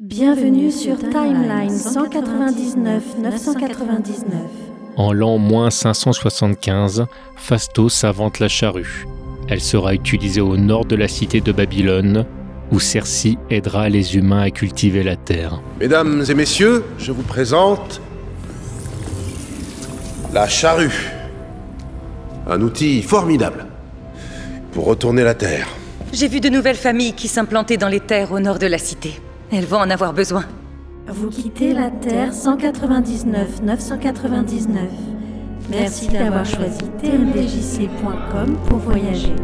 Bienvenue sur Timeline 199 999. En l'an moins 575, Phastos invente la charrue. Elle sera utilisée au nord de la cité de Babylone, où Cersei aidera les humains à cultiver la terre. Mesdames et messieurs, je vous présente la charrue. Un outil formidable pour retourner la terre. J'ai vu de nouvelles familles qui s'implantaient dans les terres au nord de la cité. Elles vont en avoir besoin. Vous quittez la Terre 199 999. Merci d'avoir choisi tmdjc.com pour voyager.